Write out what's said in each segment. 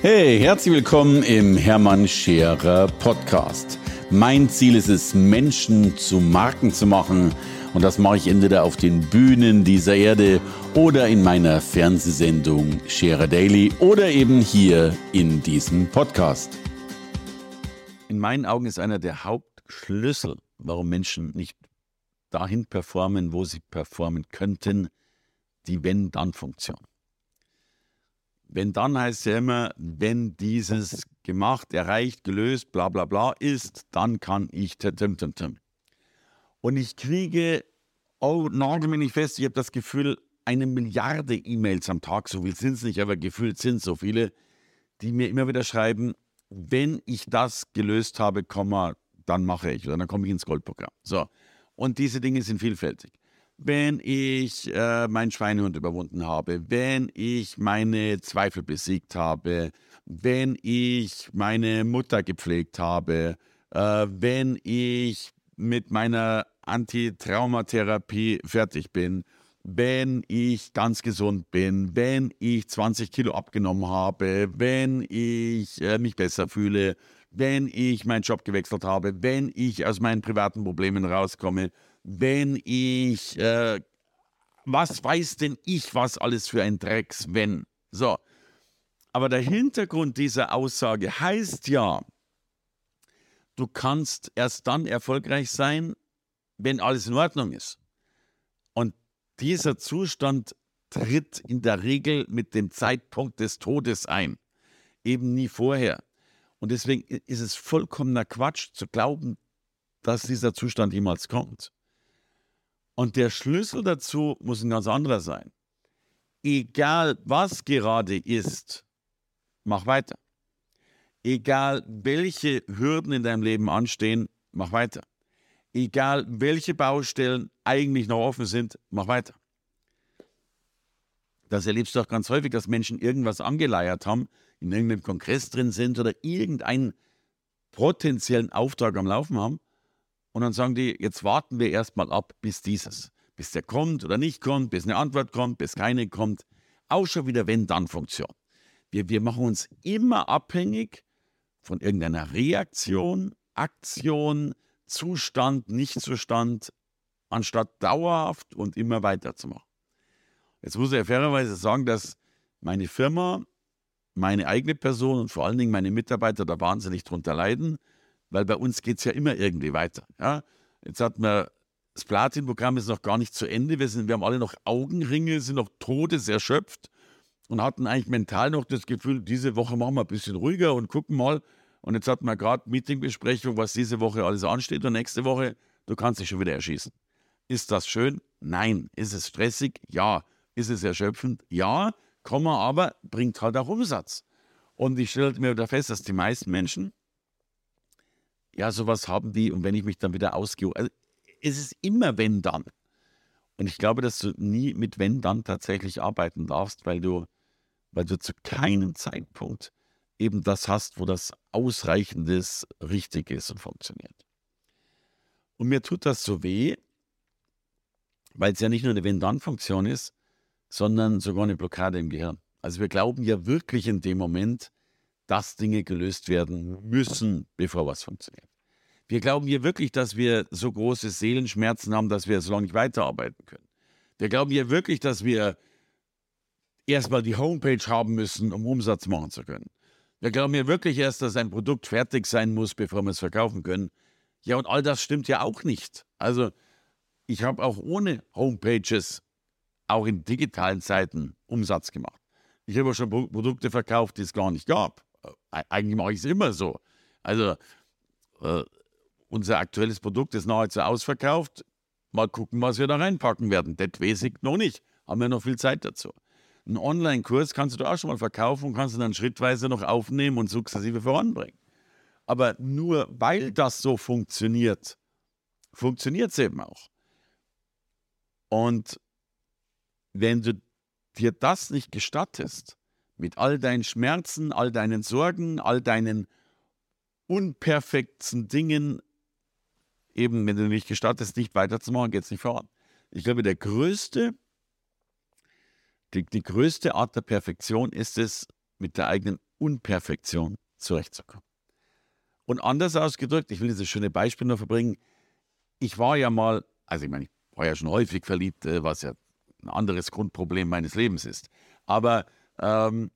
Hey, herzlich willkommen im Hermann Scherer Podcast. Mein Ziel ist es, Menschen zu Marken zu machen. Und das mache ich entweder auf den Bühnen dieser Erde oder in meiner Fernsehsendung Scherer Daily oder eben hier in diesem Podcast. In meinen Augen ist einer der Hauptschlüssel, warum Menschen nicht dahin performen, wo sie performen könnten, die Wenn-Dann-Funktion. Wenn dann heißt ja immer, wenn dieses gemacht, erreicht, gelöst, bla bla bla ist, dann kann ich tim, tim, tim. Und ich kriege, oh, nagel mich nicht fest, ich habe das Gefühl, eine Milliarde E-Mails am Tag, so viel sind es nicht, aber gefühlt sind es so viele, die mir immer wieder schreiben, wenn ich das gelöst habe, dann mache ich oder dann komme ich ins Goldprogramm. So. Und diese Dinge sind vielfältig wenn ich äh, meinen Schweinehund überwunden habe, wenn ich meine Zweifel besiegt habe, wenn ich meine Mutter gepflegt habe, äh, wenn ich mit meiner Antitraumatherapie fertig bin, wenn ich ganz gesund bin, wenn ich 20 Kilo abgenommen habe, wenn ich äh, mich besser fühle, wenn ich meinen Job gewechselt habe, wenn ich aus meinen privaten Problemen rauskomme, wenn ich, äh, was weiß denn ich, was alles für ein Drecks, wenn? So. Aber der Hintergrund dieser Aussage heißt ja, du kannst erst dann erfolgreich sein, wenn alles in Ordnung ist. Und dieser Zustand tritt in der Regel mit dem Zeitpunkt des Todes ein, eben nie vorher. Und deswegen ist es vollkommener Quatsch zu glauben, dass dieser Zustand jemals kommt. Und der Schlüssel dazu muss ein ganz anderer sein. Egal was gerade ist, mach weiter. Egal welche Hürden in deinem Leben anstehen, mach weiter. Egal welche Baustellen eigentlich noch offen sind, mach weiter. Das erlebst du auch ganz häufig, dass Menschen irgendwas angeleiert haben, in irgendeinem Kongress drin sind oder irgendeinen potenziellen Auftrag am Laufen haben und dann sagen die, jetzt warten wir erstmal ab, bis dieses, bis der kommt oder nicht kommt, bis eine Antwort kommt, bis keine kommt. Auch schon wieder Wenn-Dann-Funktion. Wir, wir machen uns immer abhängig von irgendeiner Reaktion, Aktion, Zustand, Nichtzustand, anstatt dauerhaft und immer weiterzumachen. Jetzt muss ich ja fairerweise sagen, dass meine Firma, meine eigene Person und vor allen Dingen meine Mitarbeiter da wahnsinnig drunter leiden, weil bei uns geht es ja immer irgendwie weiter. Ja? Jetzt hat man das Platin-Programm ist noch gar nicht zu Ende. Wir, sind, wir haben alle noch Augenringe, sind noch todeserschöpft und hatten eigentlich mental noch das Gefühl, diese Woche machen wir ein bisschen ruhiger und gucken mal. Und jetzt hat man gerade Meetingbesprechung, was diese Woche alles ansteht und nächste Woche, du kannst dich schon wieder erschießen. Ist das schön? Nein. Ist es stressig? Ja. Ist es erschöpfend? Ja. Komma, aber bringt halt auch Umsatz. Und ich stelle mir wieder fest, dass die meisten Menschen ja, sowas haben die und wenn ich mich dann wieder ausgehe, also es ist immer wenn dann. Und ich glaube, dass du nie mit wenn dann tatsächlich arbeiten darfst, weil du, weil du zu keinem Zeitpunkt eben das hast, wo das Ausreichendes richtig ist und funktioniert. Und mir tut das so weh, weil es ja nicht nur eine Wenn-Dann-Funktion ist, sondern sogar eine Blockade im Gehirn. Also wir glauben ja wirklich in dem Moment, dass Dinge gelöst werden müssen, bevor was funktioniert. Wir glauben hier wirklich, dass wir so große Seelenschmerzen haben, dass wir so lange nicht weiterarbeiten können. Wir glauben hier wirklich, dass wir erstmal die Homepage haben müssen, um Umsatz machen zu können. Wir glauben hier wirklich erst, dass ein Produkt fertig sein muss, bevor wir es verkaufen können. Ja, und all das stimmt ja auch nicht. Also, ich habe auch ohne Homepages, auch in digitalen Zeiten, Umsatz gemacht. Ich habe auch schon Produkte verkauft, die es gar nicht gab. Äh, eigentlich mache ich es immer so. Also, äh, unser aktuelles Produkt ist nahezu ausverkauft. Mal gucken, was wir da reinpacken werden. Das weiß ich noch nicht. Haben wir noch viel Zeit dazu. Einen Online-Kurs kannst du auch schon mal verkaufen und kannst du dann schrittweise noch aufnehmen und sukzessive voranbringen. Aber nur weil das so funktioniert, funktioniert es eben auch. Und wenn du dir das nicht gestattest, mit all deinen Schmerzen, all deinen Sorgen, all deinen unperfekten Dingen, eben, wenn du nicht gestattest, nicht weiterzumachen, geht es nicht voran. Ich glaube, der größte, die, die größte Art der Perfektion ist es, mit der eigenen Unperfektion zurechtzukommen. Und anders ausgedrückt, ich will dieses schöne Beispiel noch verbringen. Ich war ja mal, also ich meine, ich war ja schon häufig verliebt, was ja ein anderes Grundproblem meines Lebens ist. Aber ähm,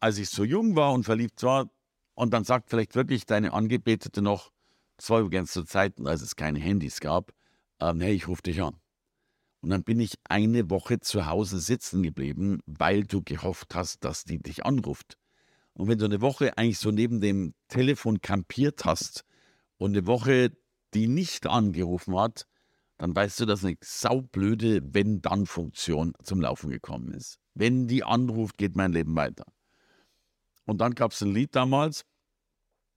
als ich so jung war und verliebt war, und dann sagt vielleicht wirklich deine Angebetete noch, das war übrigens zu Zeiten, als es keine Handys gab, ähm, hey, ich rufe dich an. Und dann bin ich eine Woche zu Hause sitzen geblieben, weil du gehofft hast, dass die dich anruft. Und wenn du eine Woche eigentlich so neben dem Telefon kampiert hast und eine Woche die nicht angerufen hat, dann weißt du, dass eine saublöde Wenn-Dann-Funktion zum Laufen gekommen ist. Wenn die anruft, geht mein Leben weiter. Und dann gab es ein Lied damals,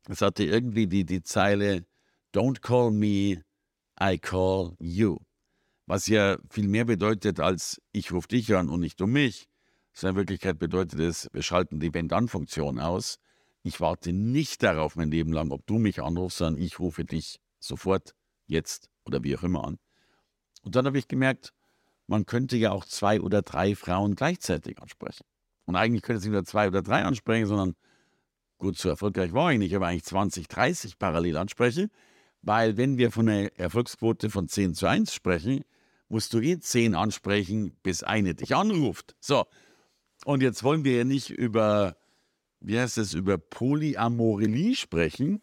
es hatte irgendwie die, die Zeile Don't call me, I call you. Was ja viel mehr bedeutet als ich rufe dich an und nicht um mich. Sondern in Wirklichkeit bedeutet es, wir schalten die Wenn-Dann-Funktion aus. Ich warte nicht darauf mein Leben lang, ob du mich anrufst, sondern ich rufe dich sofort, jetzt oder wie auch immer an. Und dann habe ich gemerkt, man könnte ja auch zwei oder drei Frauen gleichzeitig ansprechen. Und eigentlich könnte es nicht nur zwei oder drei ansprechen, sondern gut, so erfolgreich war ich nicht, aber eigentlich 20, 30 parallel anspreche. Weil wenn wir von einer Erfolgsquote von 10 zu 1 sprechen, musst du eh 10 ansprechen, bis eine dich anruft. So, und jetzt wollen wir ja nicht über, wie heißt es, über Polyamorelie sprechen,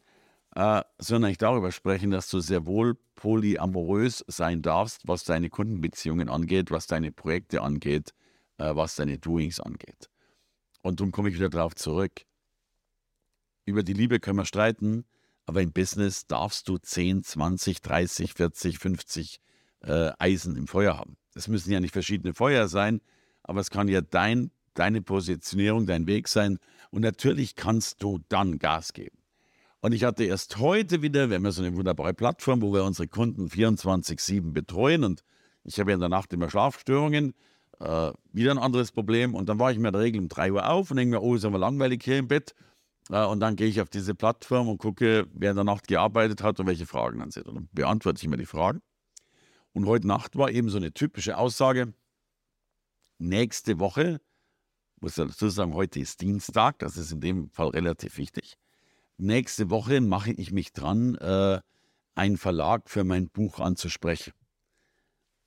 äh, sondern ich darüber sprechen, dass du sehr wohl polyamorös sein darfst, was deine Kundenbeziehungen angeht, was deine Projekte angeht, äh, was deine Doings angeht. Und darum komme ich wieder darauf zurück. Über die Liebe können wir streiten, aber im Business darfst du 10, 20, 30, 40, 50 äh, Eisen im Feuer haben. Es müssen ja nicht verschiedene Feuer sein, aber es kann ja dein, deine Positionierung, dein Weg sein. Und natürlich kannst du dann Gas geben. Und ich hatte erst heute wieder, wir haben ja so eine wunderbare Plattform, wo wir unsere Kunden 24-7 betreuen. Und ich habe ja in der Nacht immer Schlafstörungen. Äh, wieder ein anderes Problem. Und dann war ich mir in der Regel um 3 Uhr auf und denke mir, oh, ist aber langweilig hier im Bett. Äh, und dann gehe ich auf diese Plattform und gucke, wer in der Nacht gearbeitet hat und welche Fragen dann sind. Und dann beantworte ich mir die Fragen. Und heute Nacht war eben so eine typische Aussage. Nächste Woche, muss ich dazu sagen, heute ist Dienstag, das ist in dem Fall relativ wichtig nächste Woche mache ich mich dran, äh, einen Verlag für mein Buch anzusprechen.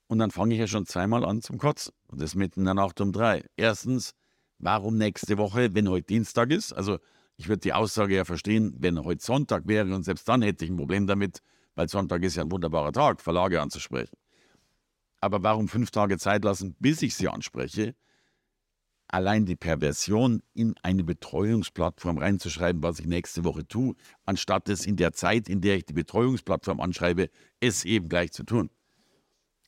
Und dann fange ich ja schon zweimal an zum Kotzen. Und das mitten in der Nacht um drei. Erstens, warum nächste Woche, wenn heute Dienstag ist? Also ich würde die Aussage ja verstehen, wenn heute Sonntag wäre und selbst dann hätte ich ein Problem damit, weil Sonntag ist ja ein wunderbarer Tag, Verlage anzusprechen. Aber warum fünf Tage Zeit lassen, bis ich sie anspreche? Allein die Perversion in eine Betreuungsplattform reinzuschreiben, was ich nächste Woche tue, anstatt es in der Zeit, in der ich die Betreuungsplattform anschreibe, es eben gleich zu tun.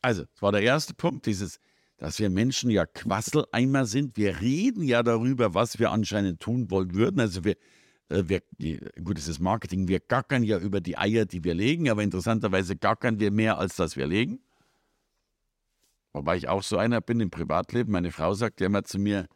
Also, das war der erste Punkt, dieses, dass wir Menschen ja Quasseleimer sind. Wir reden ja darüber, was wir anscheinend tun wollen würden. Also wir, äh, wir gut, es ist Marketing, wir gackern ja über die Eier, die wir legen, aber interessanterweise gackern wir mehr, als dass wir legen. Wobei ich auch so einer bin im Privatleben. Meine Frau sagt ja immer zu mir,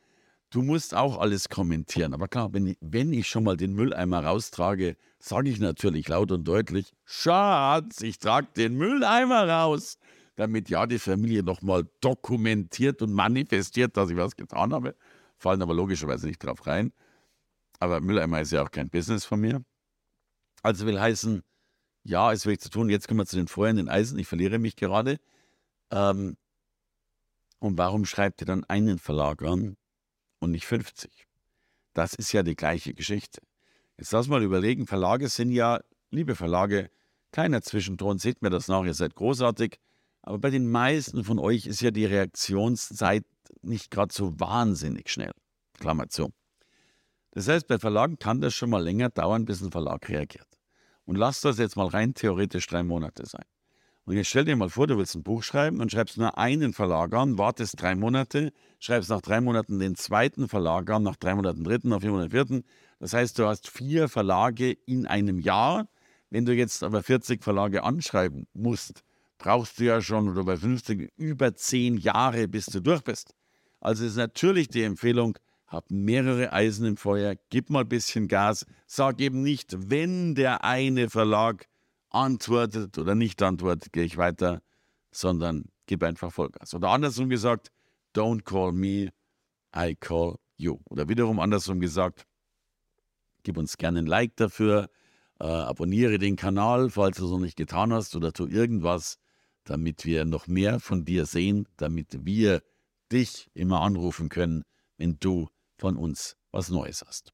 du musst auch alles kommentieren. Aber klar, wenn ich, wenn ich schon mal den Mülleimer raustrage, sage ich natürlich laut und deutlich, Schatz, ich trage den Mülleimer raus. Damit ja die Familie nochmal dokumentiert und manifestiert, dass ich was getan habe. Fallen aber logischerweise nicht drauf rein. Aber Mülleimer ist ja auch kein Business von mir. Also will heißen, ja, es wird zu tun. Jetzt kommen wir zu den feuernden Eisen. Ich verliere mich gerade. Ähm, und warum schreibt ihr dann einen Verlag an und nicht 50? Das ist ja die gleiche Geschichte. Jetzt lass mal überlegen, Verlage sind ja, liebe Verlage, kleiner Zwischenton, seht mir das nach, ihr seid großartig, aber bei den meisten von euch ist ja die Reaktionszeit nicht gerade so wahnsinnig schnell. Klammer zu. Das heißt, bei Verlagen kann das schon mal länger dauern, bis ein Verlag reagiert. Und lasst das jetzt mal rein theoretisch drei Monate sein. Und jetzt stell dir mal vor, du willst ein Buch schreiben und schreibst nur einen Verlag an, wartest drei Monate, schreibst nach drei Monaten den zweiten Verlag an, nach drei Monaten den dritten, nach vier Monaten den vierten. Das heißt, du hast vier Verlage in einem Jahr. Wenn du jetzt aber 40 Verlage anschreiben musst, brauchst du ja schon, oder bei 50, über zehn Jahre, bis du durch bist. Also ist natürlich die Empfehlung, hab mehrere Eisen im Feuer, gib mal ein bisschen Gas, sag eben nicht, wenn der eine Verlag antwortet oder nicht antwortet, gehe ich weiter, sondern gib einfach Vollgas. Oder andersrum gesagt, don't call me, I call you. Oder wiederum andersrum gesagt, gib uns gerne ein Like dafür, äh, abonniere den Kanal, falls du es noch nicht getan hast, oder tu irgendwas, damit wir noch mehr von dir sehen, damit wir dich immer anrufen können, wenn du von uns was Neues hast.